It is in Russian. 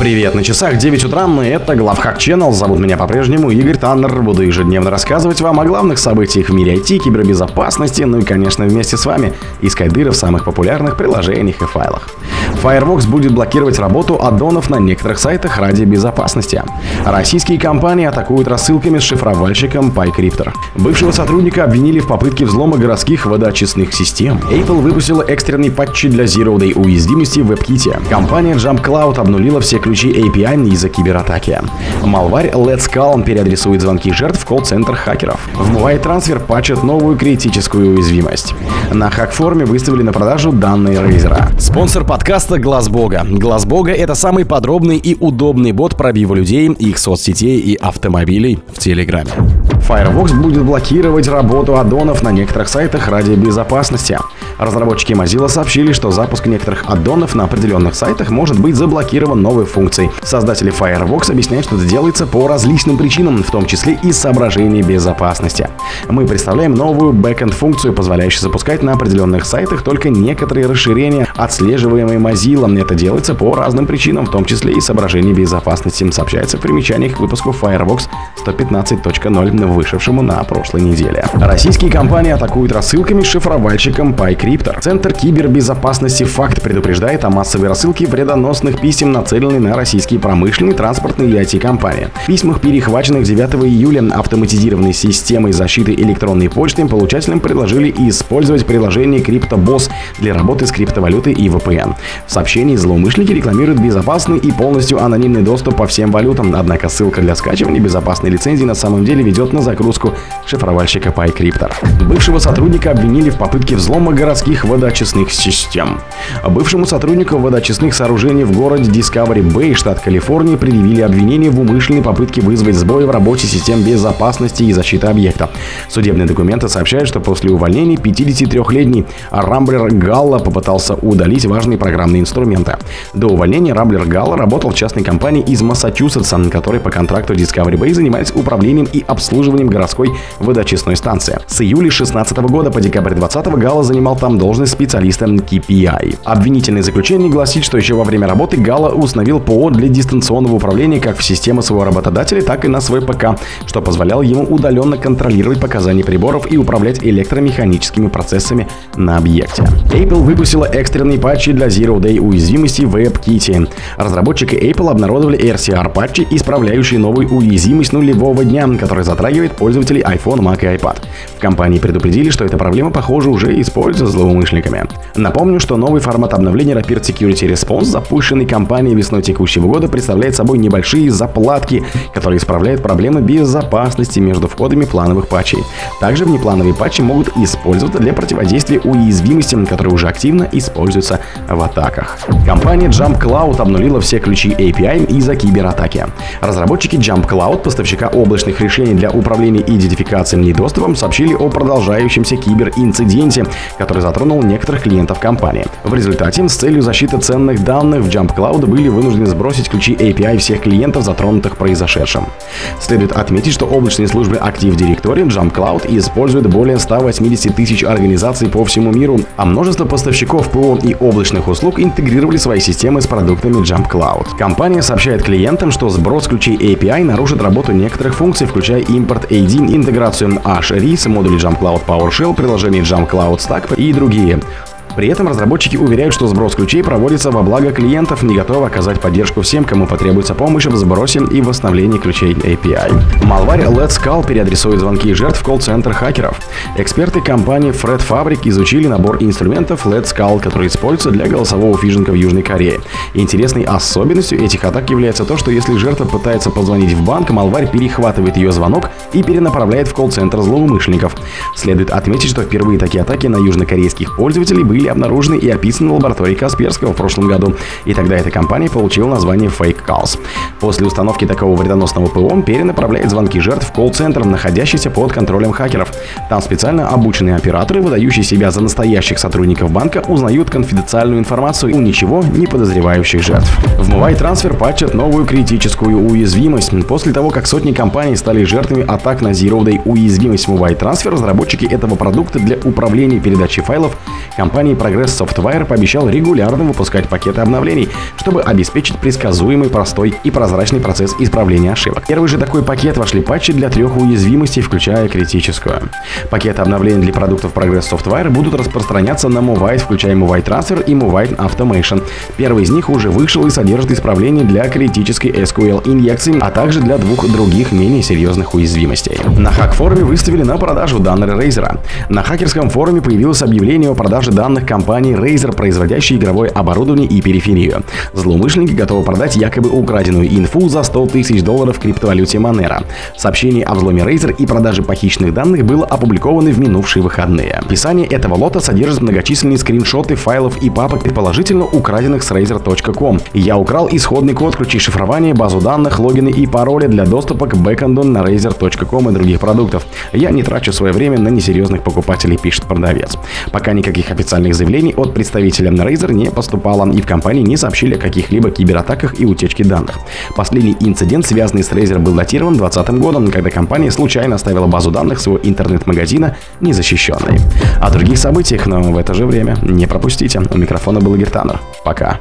Привет, на часах 9 утра, и это Главхак Channel. Зовут меня по-прежнему Игорь Таннер. Буду ежедневно рассказывать вам о главных событиях в мире IT, кибербезопасности, ну и, конечно, вместе с вами искать дыры в самых популярных приложениях и файлах. Firefox будет блокировать работу аддонов на некоторых сайтах ради безопасности. Российские компании атакуют рассылками с шифровальщиком PyCryptor. Бывшего сотрудника обвинили в попытке взлома городских водоочистных систем. Apple выпустила экстренный патчи для Zero Day уязвимости в WebKit. Компания JumpCloud обнулила все ключи API из-за кибератаки. Малварь Let's Calm переадресует звонки жертв в колл-центр хакеров. В Mobile Transfer патчат новую критическую уязвимость. На хак-форуме выставили на продажу данные Razer. Спонсор подкаста Глаз Бога. Глаз Бога это самый подробный и удобный бот пробива людей, их соцсетей и автомобилей в Телеграме. Firefox будет блокировать работу аддонов на некоторых сайтах ради безопасности. Разработчики Mozilla сообщили, что запуск некоторых аддонов на определенных сайтах может быть заблокирован новой функцией. Создатели Firefox объясняют, что это делается по различным причинам, в том числе и соображений безопасности. Мы представляем новую бэкенд функцию, позволяющую запускать на определенных сайтах только некоторые расширения, отслеживаемые Mozilla. Это делается по разным причинам, в том числе и соображений безопасности, сообщается в примечаниях к выпуску Firefox 115.0, вышедшему на прошлой неделе. Российские компании атакуют рассылками с шифровальщиком PyCrypter. Центр кибербезопасности «F.A.C.C.T.» предупреждает о массовой рассылке вредоносных писем, нацеленных на российские промышленные, транспортные и IT-компании. В письмах, перехваченных 9 июля автоматизированной системой защиты электронной почты, получателям предложили использовать приложение CryptoBoss для работы с криптовалютой и VPN. В сообщении злоумышленники рекламируют безопасный и полностью анонимный доступ по всем валютам, однако ссылка для скачивания безопасной лицензии на самом деле ведет на загрузку шифровальщика PyCryptor. Бывшего сотрудника обвинили в попытке взлома городских водоочистных систем. Бывшему сотруднику водоочистных сооружений в городе Discovery Bay, штат Калифорния, предъявили обвинение в умышленной попытке вызвать сбой в работе систем безопасности и защиты объекта. Судебные документы сообщают, что после увольнения 53-летний Рамблер Галла попытался удалить важные программные инструменты. До увольнения Рамблер Галла работал в частной компании из Массачусетса, которая по контракту Discovery Bay занимается управлением и обслуживанием городской водоочистной станции. С июля 2016 года по декабрь 2020 Галла занимал там должность специалиста KPI. Обвинительное заключение гласит, что еще во время работы Гала установил ПО для дистанционного управления как в систему своего работодателя, так и на свой ПК, что позволяло ему удаленно контролировать показания приборов и управлять электромеханическими процессами на объекте. Apple выпустила экстренные патчи для Zero Day уязвимости в WebKit. Разработчики Apple обнародовали RCR патчи, исправляющие новую уязвимость нулевого дня, которая затрагивает пользователей iPhone, Mac и iPad. В компании предупредили, что эта проблема, похоже, уже используется злоумышленниками. Напомню, что новый формат обновления Rapid Security Response, запущенный компанией весной текущего года, представляет собой небольшие заплатки, которые исправляют проблемы безопасности между входами плановых патчей. Также внеплановые патчи могут использоваться для противодействия уязвимостям, которые уже активно используются в атаках. Компания Jump Cloud обнулила все ключи API из-за кибератаки. Разработчики Jump Cloud, поставщика облачных решений для управления идентификацией и доступом, сообщили о продолжающемся киберинциденте, который затронул некоторых клиентов компании. В результате с целью защиты ценных данных в Jump Cloud были вынуждены сбросить ключи API всех клиентов, затронутых произошедшим. Следует отметить, что облачные службы Active Directory Jump Cloud используют более 180 тысяч организаций по всему миру, а множество поставщиков ПО и облачных услуг интегрировали свои системы с продуктами Jump Cloud. Компания сообщает клиентам, что сброс ключей API нарушит работу некоторых функций, включая импорт AD, интеграцию HRIS, модули Jump Cloud PowerShell, приложение Jump Cloud Stack и другие. При этом разработчики уверяют, что сброс ключей проводится во благо клиентов, не готовы оказать поддержку всем, кому потребуется помощь в сбросе и восстановлении ключей API. Малварь Let's Call переадресует звонки жертв в колл-центр хакеров. Эксперты компании Fred Fabric изучили набор инструментов Let's Call, которые используются для голосового фишинга в Южной Корее. Интересной особенностью этих атак является то, что если жертва пытается позвонить в банк, Малварь перехватывает ее звонок и перенаправляет в колл-центр злоумышленников. Следует отметить, что впервые такие атаки на южнокорейских пользователей были обнаружены и описаны в лаборатории Касперского в прошлом году, и тогда эта компания получила название Fake Calls. После установки такого вредоносного ПО перенаправляет звонки жертв в колл-центр, находящийся под контролем хакеров. Там специально обученные операторы, выдающие себя за настоящих сотрудников банка, узнают конфиденциальную информацию у ничего не подозревающих жертв. В Mobile Transfer патчат новую критическую уязвимость. После того, как сотни компаний стали жертвами атак на Zero Day уязвимость Mobile Transfer, разработчики этого продукта для управления передачей файлов компании компании Progress Software пообещал регулярно выпускать пакеты обновлений, чтобы обеспечить предсказуемый, простой и прозрачный процесс исправления ошибок. Первый же такой пакет вошли патчи для трех уязвимостей, включая критическую. Пакеты обновлений для продуктов Progress Software будут распространяться на Movite, включая Movite Transfer и Movite Automation. Первый из них уже вышел и содержит исправление для критической SQL инъекции, а также для двух других менее серьезных уязвимостей. На хак-форуме выставили на продажу данные Razer. На хакерском форуме появилось объявление о продаже данных компании Razer, производящей игровое оборудование и периферию. Злоумышленники готовы продать якобы украденную инфу за 100 тысяч долларов в криптовалюте Monero. Сообщение о взломе Razer и продаже похищенных данных было опубликовано в минувшие выходные. Описание этого лота содержит многочисленные скриншоты файлов и папок, предположительно украденных с Razer.com. Я украл исходный код, ключи шифрования, базу данных, логины и пароли для доступа к бэкэнду на Razer.com и других продуктов. Я не трачу свое время на несерьезных покупателей, пишет продавец. Пока никаких официальных заявлений от представителя Razer не поступало, и в компании не сообщили о каких-либо кибератаках и утечке данных. Последний инцидент, связанный с Razer, был датирован 2020 годом, когда компания случайно оставила базу данных своего интернет-магазина незащищенной. О других событиях, но в это же время не пропустите. У микрофона был Игорь Таннер. Пока.